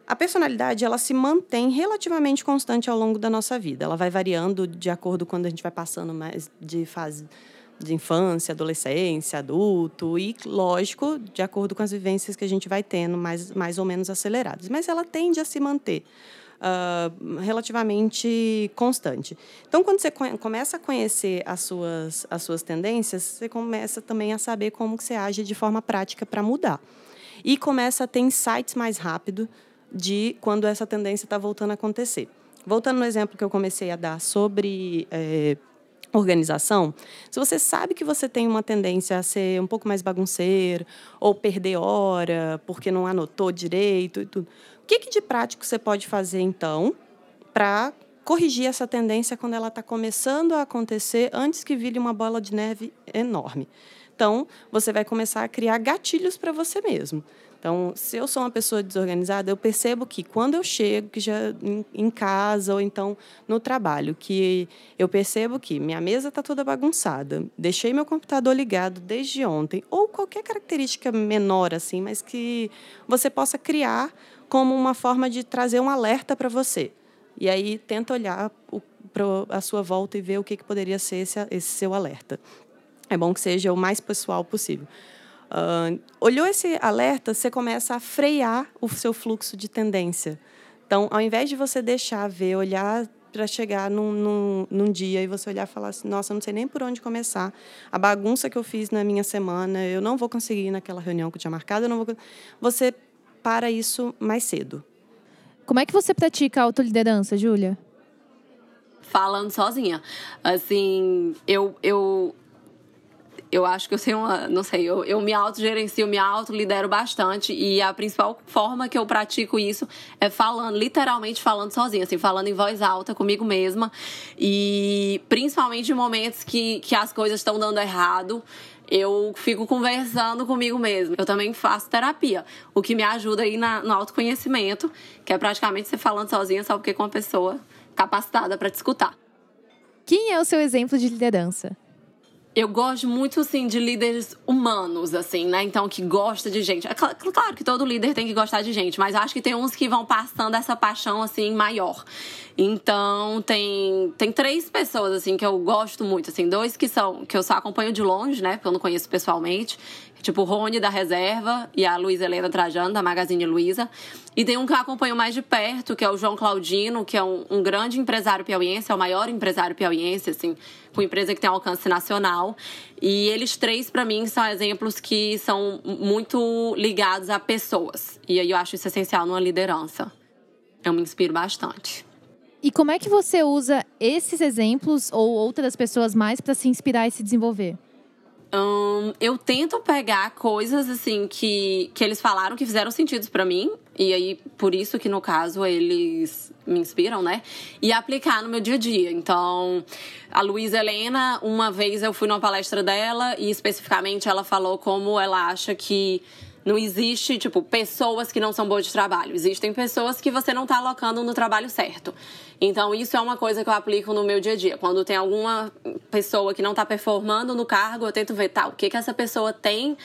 A personalidade ela se mantém relativamente constante ao longo da nossa vida. Ela vai variando de acordo quando a gente vai passando mais de fase de infância, adolescência, adulto e, lógico, de acordo com as vivências que a gente vai tendo mais, mais ou menos aceleradas. Mas ela tende a se manter uh, relativamente constante. Então, quando você começa a conhecer as suas, as suas tendências, você começa também a saber como que você age de forma prática para mudar. E começa a ter insights mais rápido de quando essa tendência está voltando a acontecer. Voltando no exemplo que eu comecei a dar sobre é, organização, se você sabe que você tem uma tendência a ser um pouco mais bagunceiro ou perder hora porque não anotou direito e tudo, o que, que de prático você pode fazer então para corrigir essa tendência quando ela está começando a acontecer antes que vire uma bola de neve enorme? Então, você vai começar a criar gatilhos para você mesmo. Então, se eu sou uma pessoa desorganizada, eu percebo que quando eu chego, que já em, casa ou então no trabalho, que eu percebo que minha mesa está toda bagunçada, deixei meu computador ligado desde ontem, ou qualquer característica menor assim, mas que você possa criar como uma forma de trazer um alerta para você. E aí tenta olhar para a sua volta e ver o que, que poderia ser esse, esse seu alerta. É bom que seja o mais pessoal possível. Uh, olhou esse alerta, você começa a frear o seu fluxo de tendência. Então, ao invés de você deixar ver, olhar para chegar num, num, num, dia e você olhar e falar assim, nossa, eu não sei nem por onde começar. A bagunça que eu fiz na minha semana, eu não vou conseguir ir naquela reunião que eu tinha marcado, eu não vou... Você para isso mais cedo. Como é que você pratica a autoliderança, Júlia? Falando sozinha. Assim, eu, eu eu acho que eu sei uma. Não sei, eu, eu me autogerencio, me autolidero bastante. E a principal forma que eu pratico isso é falando, literalmente falando sozinha, assim, falando em voz alta comigo mesma. E principalmente em momentos que, que as coisas estão dando errado eu fico conversando comigo mesma. Eu também faço terapia, o que me ajuda aí na, no autoconhecimento, que é praticamente você falando sozinha, só porque com uma pessoa capacitada para te escutar. Quem é o seu exemplo de liderança? Eu gosto muito, assim, de líderes humanos, assim, né? Então, que gosta de gente. É claro que todo líder tem que gostar de gente, mas acho que tem uns que vão passando essa paixão, assim, maior. Então, tem, tem três pessoas, assim, que eu gosto muito, assim. Dois que são, que eu só acompanho de longe, né? Porque eu não conheço pessoalmente. Tipo, o Rony da Reserva e a Luísa Helena Trajano, da Magazine Luiza. E tem um que eu acompanho mais de perto, que é o João Claudino, que é um, um grande empresário piauiense, é o maior empresário piauiense, assim, com empresa que tem alcance nacional. E eles três, para mim, são exemplos que são muito ligados a pessoas. E aí eu acho isso essencial numa liderança. Eu me inspiro bastante. E como é que você usa esses exemplos ou outras pessoas mais para se inspirar e se desenvolver? Eu tento pegar coisas assim que, que eles falaram que fizeram sentido para mim. E aí, por isso que no caso eles me inspiram, né? E aplicar no meu dia a dia. Então, a Luísa Helena, uma vez eu fui numa palestra dela e especificamente ela falou como ela acha que não existe, tipo, pessoas que não são boas de trabalho. Existem pessoas que você não está alocando no trabalho certo. Então, isso é uma coisa que eu aplico no meu dia a dia. Quando tem alguma pessoa que não está performando no cargo, eu tento ver, tá, o que, que essa pessoa tem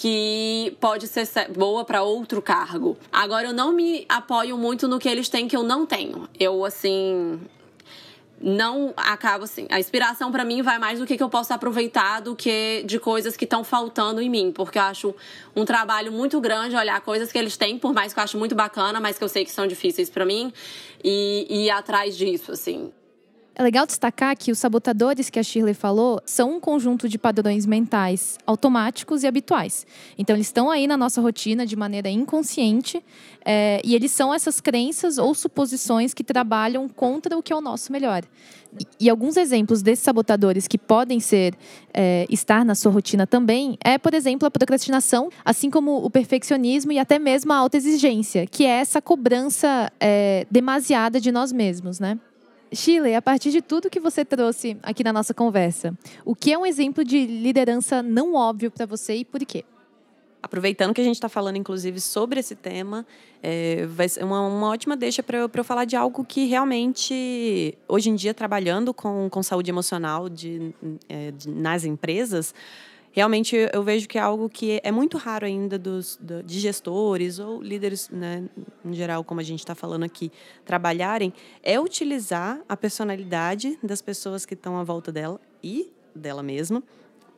que pode ser boa para outro cargo. Agora, eu não me apoio muito no que eles têm que eu não tenho. Eu, assim, não acaba assim. A inspiração para mim vai mais do que, que eu posso aproveitar do que de coisas que estão faltando em mim, porque eu acho um trabalho muito grande olhar coisas que eles têm, por mais que eu acho muito bacana, mas que eu sei que são difíceis para mim e, e ir atrás disso, assim. É legal destacar que os sabotadores que a Shirley falou são um conjunto de padrões mentais automáticos e habituais. Então, eles estão aí na nossa rotina de maneira inconsciente é, e eles são essas crenças ou suposições que trabalham contra o que é o nosso melhor. E, e alguns exemplos desses sabotadores que podem ser é, estar na sua rotina também é, por exemplo, a procrastinação, assim como o perfeccionismo e até mesmo a autoexigência, que é essa cobrança é, demasiada de nós mesmos, né? Chile, a partir de tudo que você trouxe aqui na nossa conversa, o que é um exemplo de liderança não óbvio para você e por quê? Aproveitando que a gente está falando, inclusive, sobre esse tema, é, vai ser uma, uma ótima deixa para eu, eu falar de algo que realmente, hoje em dia, trabalhando com, com saúde emocional de, é, de nas empresas, realmente eu vejo que é algo que é muito raro ainda dos, de gestores ou líderes, né, em geral, como a gente está falando aqui, trabalharem, é utilizar a personalidade das pessoas que estão à volta dela e dela mesma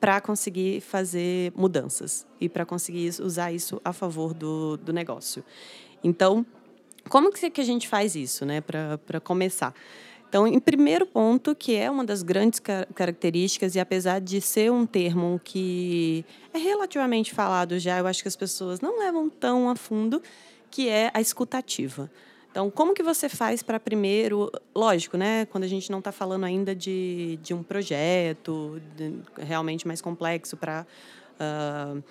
para conseguir fazer mudanças e para conseguir usar isso a favor do, do negócio. Então, como que a gente faz isso, né, para começar? Então, em primeiro ponto, que é uma das grandes características, e apesar de ser um termo que é relativamente falado já, eu acho que as pessoas não levam tão a fundo, que é a escutativa. Então, como que você faz para primeiro, lógico, né? Quando a gente não está falando ainda de, de um projeto de, realmente mais complexo para uh,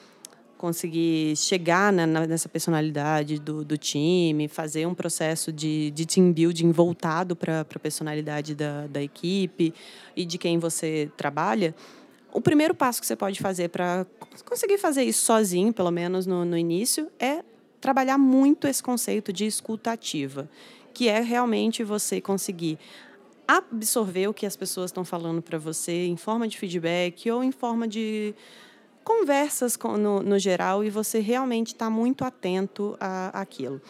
conseguir chegar né, nessa personalidade do, do, time, fazer um processo de, de team building voltado para a personalidade da, da equipe e de quem você trabalha, o primeiro passo que você pode fazer para conseguir fazer isso sozinho, pelo menos no, no início, é trabalhar muito esse conceito de escuta ativa, que é realmente você conseguir absorver o que as pessoas estão falando para você em forma de feedback ou em forma de conversas com, no, no geral e você realmente está muito atento àquilo.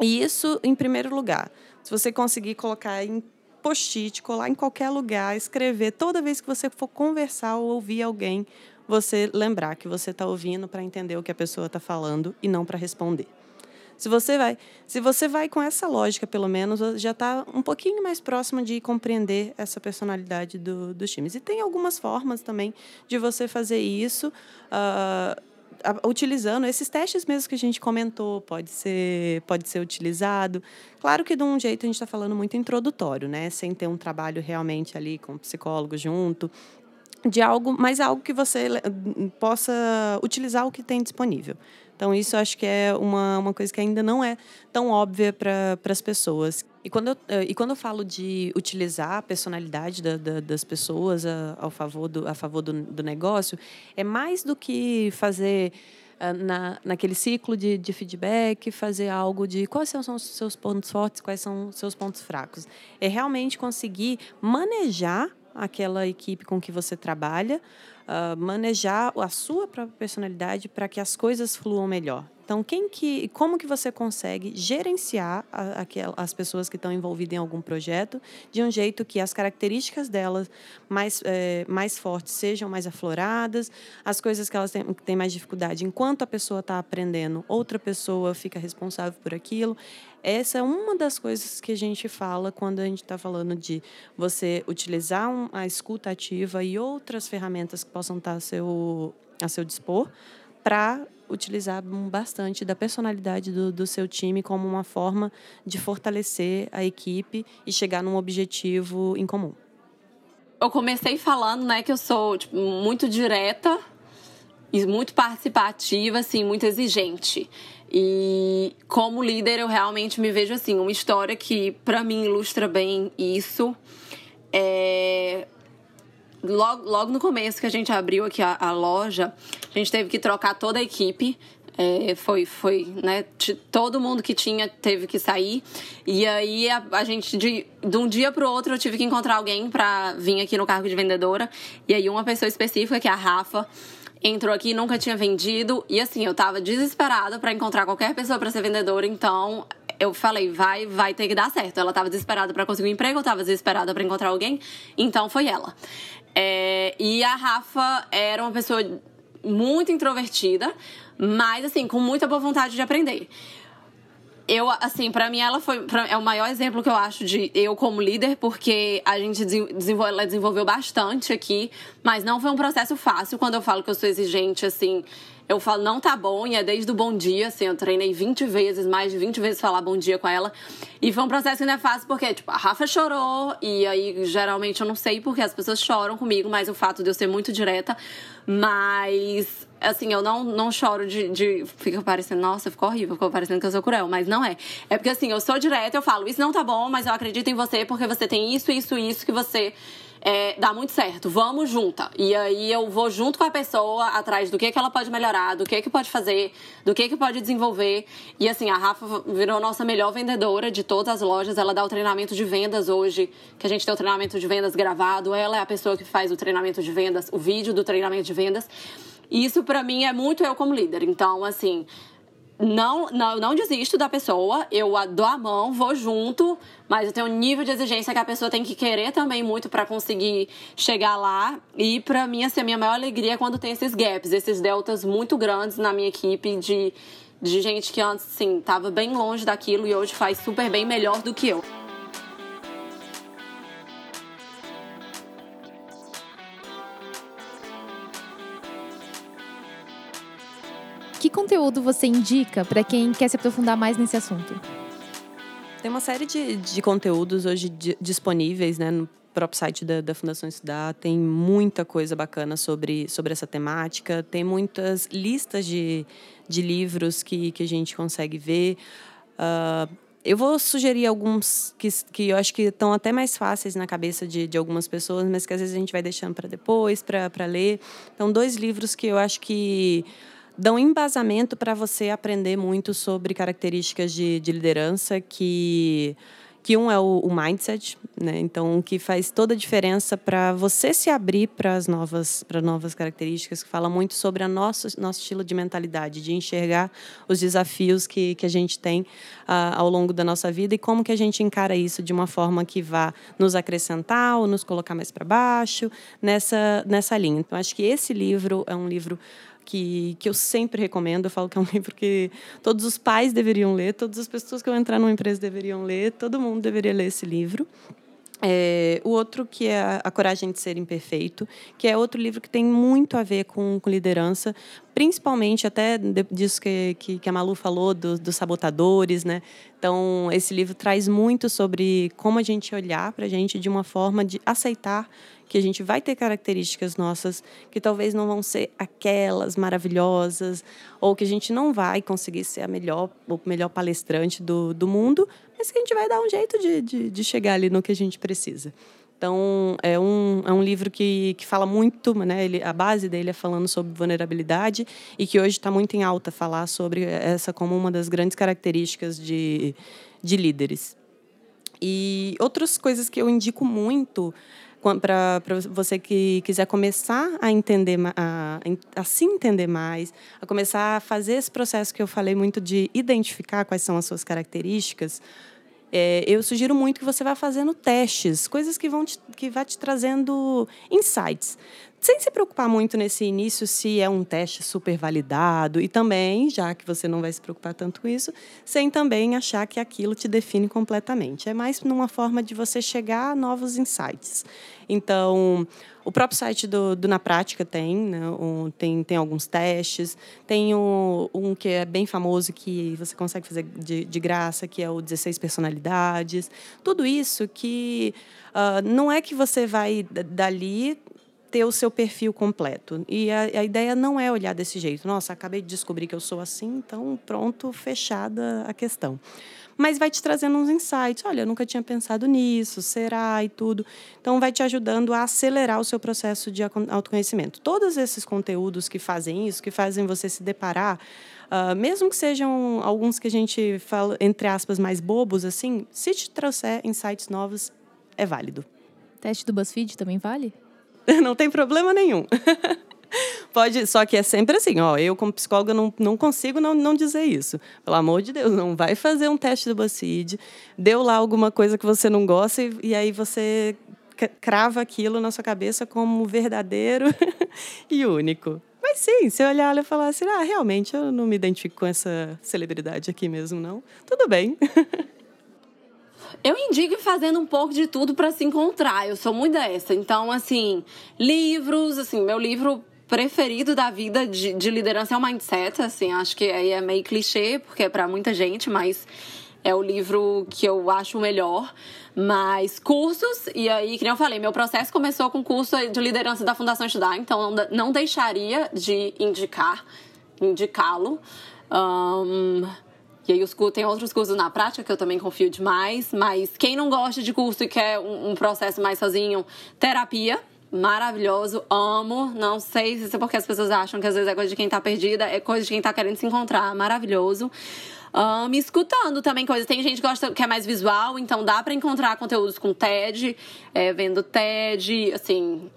E isso, em primeiro lugar, se você conseguir colocar em post-it, colar em qualquer lugar, escrever toda vez que você for conversar ou ouvir alguém, você lembrar que você está ouvindo para entender o que a pessoa está falando e não para responder. Se você vai, se você vai com essa lógica, pelo menos, já está um pouquinho mais próximo de compreender essa personalidade do, dos times. E tem algumas formas também de você fazer isso. Uh, utilizando esses testes mesmo que a gente comentou, pode ser, pode ser utilizado. Claro que de um jeito a gente está falando muito introdutório, né? Sem ter um trabalho realmente ali com o psicólogo junto, de algo, mas algo que você possa utilizar o que tem disponível. Então, isso acho que é uma, uma coisa que ainda não é tão óbvia para as pessoas. E quando, eu, eh, e quando eu falo de utilizar a personalidade da, da, das pessoas a, ao favor do, a favor do, do negócio, é mais do que fazer ah, na, naquele ciclo de, de feedback, fazer algo de quais são os seus pontos fortes, quais são os seus pontos fracos. É realmente conseguir manejar aquela equipe com que você trabalha, uh, manejar a sua própria personalidade para que as coisas fluam melhor. Então, quem que, como que você consegue gerenciar a, as pessoas que estão envolvidas em algum projeto de um jeito que as características delas mais, é, mais fortes sejam mais afloradas, as coisas que elas têm, têm mais dificuldade, enquanto a pessoa está aprendendo, outra pessoa fica responsável por aquilo. Essa é uma das coisas que a gente fala quando a gente está falando de você utilizar um, a escuta ativa e outras ferramentas que possam estar tá a seu, a seu dispor para utilizar bastante da personalidade do, do seu time como uma forma de fortalecer a equipe e chegar num objetivo em comum. Eu comecei falando, né, que eu sou tipo, muito direta e muito participativa, assim, muito exigente. E como líder, eu realmente me vejo assim, uma história que para mim ilustra bem isso. É logo, logo no começo que a gente abriu aqui a, a loja, a gente teve que trocar toda a equipe. É, foi, foi, né? Todo mundo que tinha teve que sair. E aí a, a gente, de, de um dia pro outro, eu tive que encontrar alguém pra vir aqui no cargo de vendedora. E aí uma pessoa específica, que é a Rafa, entrou aqui, nunca tinha vendido. E assim, eu tava desesperada para encontrar qualquer pessoa para ser vendedora. Então eu falei, vai, vai ter que dar certo. Ela tava desesperada para conseguir um emprego, eu tava desesperada para encontrar alguém. Então foi ela. É, e a Rafa era uma pessoa muito introvertida, mas assim, com muita boa vontade de aprender. Eu, assim, para mim ela foi pra, é o maior exemplo que eu acho de eu como líder, porque a gente desenvolveu, ela desenvolveu bastante aqui, mas não foi um processo fácil. Quando eu falo que eu sou exigente, assim, eu falo, não tá bom, e é desde o bom dia, assim, eu treinei 20 vezes, mais de 20 vezes falar bom dia com ela. E foi um processo que não é fácil, porque, tipo, a Rafa chorou, e aí, geralmente, eu não sei porque as pessoas choram comigo, mas o fato de eu ser muito direta. Mas, assim, eu não, não choro de, de. Fica parecendo, nossa, ficou horrível, ficou parecendo que eu sou cruel, mas não é. É porque, assim, eu sou direta, eu falo, isso não tá bom, mas eu acredito em você porque você tem isso, isso, isso que você é, dá muito certo, vamos junta. E aí eu vou junto com a pessoa atrás do que, que ela pode melhorar, do que, que pode fazer, do que, que pode desenvolver. E assim, a Rafa virou nossa melhor vendedora de todas as lojas. Ela dá o treinamento de vendas hoje, que a gente tem o treinamento de vendas gravado. Ela é a pessoa que faz o treinamento de vendas, o vídeo do treinamento de vendas. E isso para mim é muito eu como líder. Então, assim, não, não, não desisto da pessoa, eu dou a mão, vou junto, mas eu tenho um nível de exigência que a pessoa tem que querer também muito para conseguir chegar lá. E para mim, assim, a minha maior alegria é quando tem esses gaps, esses deltas muito grandes na minha equipe de, de gente que antes, assim, tava bem longe daquilo e hoje faz super bem, melhor do que eu. Que conteúdo você indica para quem quer se aprofundar mais nesse assunto? Tem uma série de, de conteúdos hoje disponíveis né, no próprio site da, da, Fundação Estudar. Tem muita coisa bacana sobre, sobre essa temática. Tem muitas listas de, de livros que, que a gente consegue ver. Uh, eu vou sugerir alguns que, que eu acho que estão até mais fáceis na cabeça de, de algumas pessoas, mas que às vezes a gente vai deixando para depois, para ler. Então, dois livros que eu acho que dão embasamento para você aprender muito sobre características de, de liderança que que um é o, o mindset, né? Então, que faz toda a diferença para você se abrir para as novas, para novas características, que fala muito sobre a nosso, nosso estilo de mentalidade, de enxergar os desafios que, que a gente tem uh, ao longo da nossa vida e como que a gente encara isso de uma forma que vá nos acrescentar ou nos colocar mais para baixo nessa, nessa linha. Então, acho que esse livro é um livro que, que eu sempre recomendo. Eu falo que é um livro que todos os pais deveriam ler, todas as pessoas que vão entrar numa empresa deveriam ler, todo mundo deveria ler esse livro. É, o outro que é A Coragem de Ser Imperfeito, que é outro livro que tem muito a ver com, com liderança, principalmente até disso que, que, que a Malu falou, do, dos sabotadores, né? Então, esse livro traz muito sobre como a gente olhar para a gente de uma forma de aceitar que a gente vai ter características nossas que talvez não vão ser aquelas maravilhosas, ou que a gente não vai conseguir ser a melhor, o melhor palestrante do, do mundo, mas que a gente vai dar um jeito de, de, de chegar ali no que a gente precisa. Então, é um, é um livro que, que fala muito, né? Ele, a base dele é falando sobre vulnerabilidade e que hoje está muito em alta falar sobre essa como uma das grandes características de, de líderes. E outras coisas que eu indico muito para você que quiser começar a entender, a, a se entender mais, a começar a fazer esse processo que eu falei muito de identificar quais são as suas características, é, eu sugiro muito que você vá fazendo testes, coisas que vão te, que vá te trazendo insights sem se preocupar muito nesse início se é um teste super validado e também, já que você não vai se preocupar tanto com isso, sem também achar que aquilo te define completamente. É mais numa forma de você chegar a novos insights. Então, o próprio site do, do Na Prática tem, né, um, tem, tem alguns testes, tem um, um, que é bem famoso que você consegue fazer de, de graça, que é o 16 personalidades. Tudo isso que uh, não é que você vai dali ter o seu perfil completo. E a, a, ideia não é olhar desse jeito. Nossa, acabei de descobrir que eu sou assim, então pronto, fechada a questão. Mas vai te trazendo uns insights. Olha, eu nunca tinha pensado nisso, será e tudo. Então, vai te ajudando a acelerar o seu processo de autoconhecimento. Todos esses conteúdos que fazem isso, que fazem você se deparar, uh, mesmo que sejam alguns que a gente fala, entre aspas, mais bobos, assim, se te trouxer insights novos, é válido. Teste do BuzzFeed também vale? não tem problema nenhum. Pode, só que é sempre assim, ó, eu como psicóloga não, não consigo não, não dizer isso. Pelo amor de Deus, não vai fazer um teste do BuzzFeed, deu lá alguma coisa que você não gosta e, e aí você crava aquilo na sua cabeça como verdadeiro e único. Mas sim, se eu olhar e falar assim, ah, realmente eu não me identifico com essa celebridade aqui mesmo, não, tudo bem. Eu indico fazendo um pouco de tudo para se encontrar. Eu sou muito dessa. Então, assim, livros, assim, meu livro preferido da vida de, de liderança é o Mindset, assim, acho que aí é meio clichê, porque é para muita gente, mas é o livro que eu acho o melhor. Mas cursos, e aí, que nem eu falei, meu processo começou com curso de liderança da Fundação Estudar, então não deixaria de indicar, indicá-lo. Um, e aí os, tem outros cursos na prática que eu também confio demais. Mas quem não gosta de curso e quer um, um processo mais sozinho, terapia. Maravilhoso, amo. Não sei se é porque as pessoas acham que às vezes é coisa de quem tá perdida, é coisa de quem tá querendo se encontrar. Maravilhoso. Um, escutando também coisas. Tem gente que gosta que é mais visual, então dá para encontrar conteúdos com TED, é, vendo TED, assim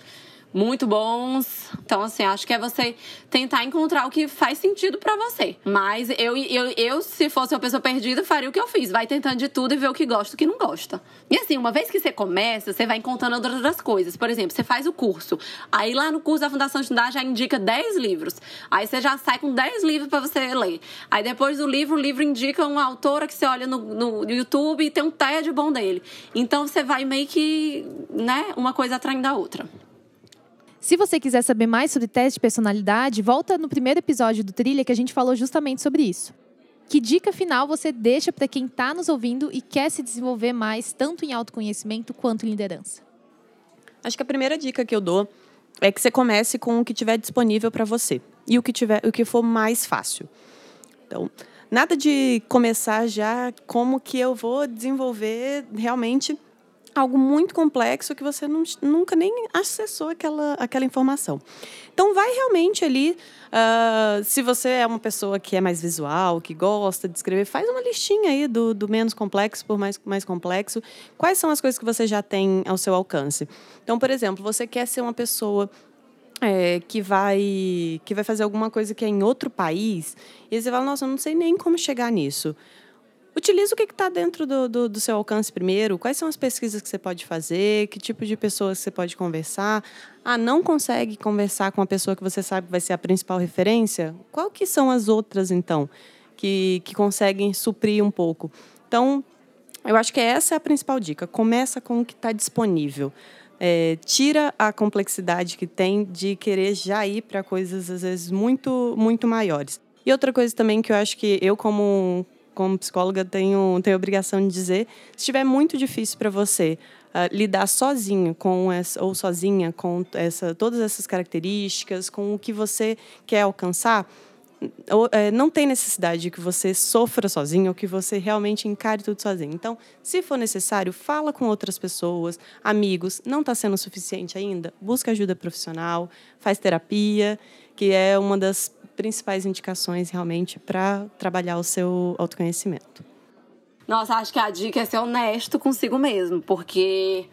muito bons. Então, assim, acho que é você tentar encontrar o que faz sentido para você. Mas eu, eu, eu, se fosse uma pessoa perdida, faria o que eu fiz. Vai tentando de tudo e ver o que gosta e o que não gosta. E assim, uma vez que você começa, você vai encontrando outras coisas. Por exemplo, você faz o curso. Aí lá no curso da Fundação Estudar já indica 10 livros. Aí você já sai com 10 livros para você ler. Aí depois do livro, o livro indica uma autora que você olha no, no YouTube e tem um TED bom dele. Então você vai meio que, né, uma coisa atraindo a outra. Se você quiser saber mais sobre teste de personalidade, volta no primeiro episódio do Trilha que a gente falou justamente sobre isso. Que dica final você deixa para quem está nos ouvindo e quer se desenvolver mais, tanto em autoconhecimento quanto em liderança? Acho que a primeira dica que eu dou é que você comece com o que tiver disponível para você e o que tiver, o que for mais fácil. Então, nada de começar já como que eu vou desenvolver realmente algo muito complexo que você não, nunca nem acessou aquela, aquela informação. Então, vai realmente ali. Uh, se você é uma pessoa que é mais visual, que gosta de escrever, faz uma listinha aí do, do menos complexo por mais, mais complexo. Quais são as coisas que você já tem ao seu alcance? Então, por exemplo, você quer ser uma pessoa é, que vai que vai fazer alguma coisa que é em outro país e você fala nossa eu não sei nem como chegar nisso Utilize o que está dentro do, do, do, seu alcance primeiro. Quais são as pesquisas que você pode fazer? Que tipo de pessoas você pode conversar? Ah, não consegue conversar com a pessoa que você sabe que vai ser a principal referência? Qual que são as outras, então, que, que conseguem suprir um pouco? Então, eu acho que essa é a principal dica. Começa com o que está disponível. É, tira a complexidade que tem de querer já ir para coisas, às vezes, muito, muito maiores. E outra coisa também que eu acho que eu, como, como psicóloga, tenho, tenho a obrigação de dizer: se estiver muito difícil para você uh, lidar sozinho com essa, ou sozinha com essa, todas essas características, com o que você quer alcançar, é, não tem necessidade de que você sofra sozinho ou que você realmente encare tudo sozinho. Então, se for necessário, fala com outras pessoas, amigos. Não está sendo suficiente ainda? Busca ajuda profissional, faz terapia, que é uma das principais indicações realmente para trabalhar o seu autoconhecimento? Nossa, acho que a dica é ser honesto consigo mesmo, porque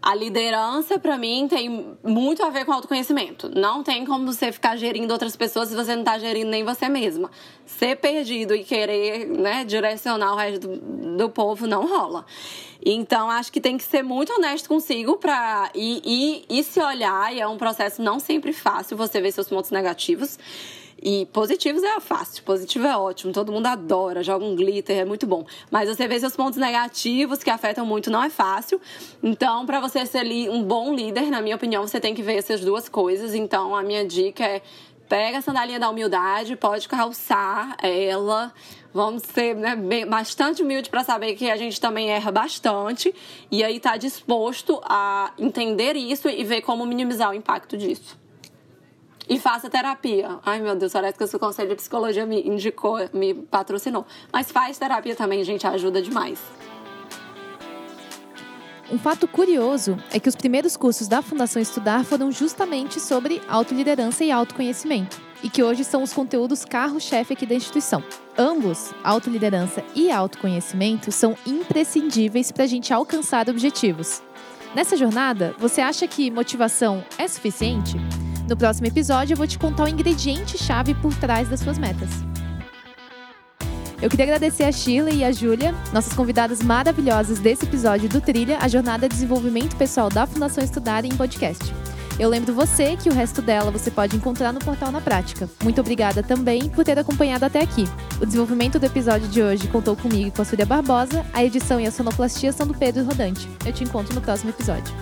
a liderança, para mim, tem muito a ver com autoconhecimento. Não tem como você ficar gerindo outras pessoas se você não tá gerindo nem você mesma. Ser perdido e querer né, direcionar o resto do, do povo não rola. Então, acho que tem que ser muito honesto consigo para e, e, e se olhar. E é um processo não sempre fácil você ver seus pontos negativos. E positivos é fácil, positivo é ótimo, todo mundo adora, joga um glitter, é muito bom. Mas você vê seus pontos negativos que afetam muito, não é fácil. Então, para você ser um bom líder, na minha opinião, você tem que ver essas duas coisas. Então, a minha dica é pega a sandalinha da humildade, pode calçar ela. Vamos ser né, bastante humilde para saber que a gente também erra bastante. E aí tá disposto a entender isso e ver como minimizar o impacto disso. E faça terapia. Ai, meu Deus, parece que o conselho de psicologia me indicou, me patrocinou. Mas faz terapia também, gente, ajuda demais. Um fato curioso é que os primeiros cursos da Fundação Estudar foram justamente sobre autoliderança e autoconhecimento, e que hoje são os conteúdos carro-chefe aqui da instituição. Ambos, autoliderança e autoconhecimento, são imprescindíveis para a gente alcançar objetivos. Nessa jornada, você acha que motivação é suficiente? No próximo episódio, eu vou te contar o ingrediente-chave por trás das suas metas. Eu queria agradecer a Sheila e a Júlia, nossas convidadas maravilhosas desse episódio do Trilha, a Jornada de Desenvolvimento Pessoal da Fundação Estudar em podcast. Eu lembro você que o resto dela você pode encontrar no portal Na Prática. Muito obrigada também por ter acompanhado até aqui. O desenvolvimento do episódio de hoje contou comigo e com a Súria Barbosa, a edição e a sonoplastia são do Pedro Rodante. Eu te encontro no próximo episódio.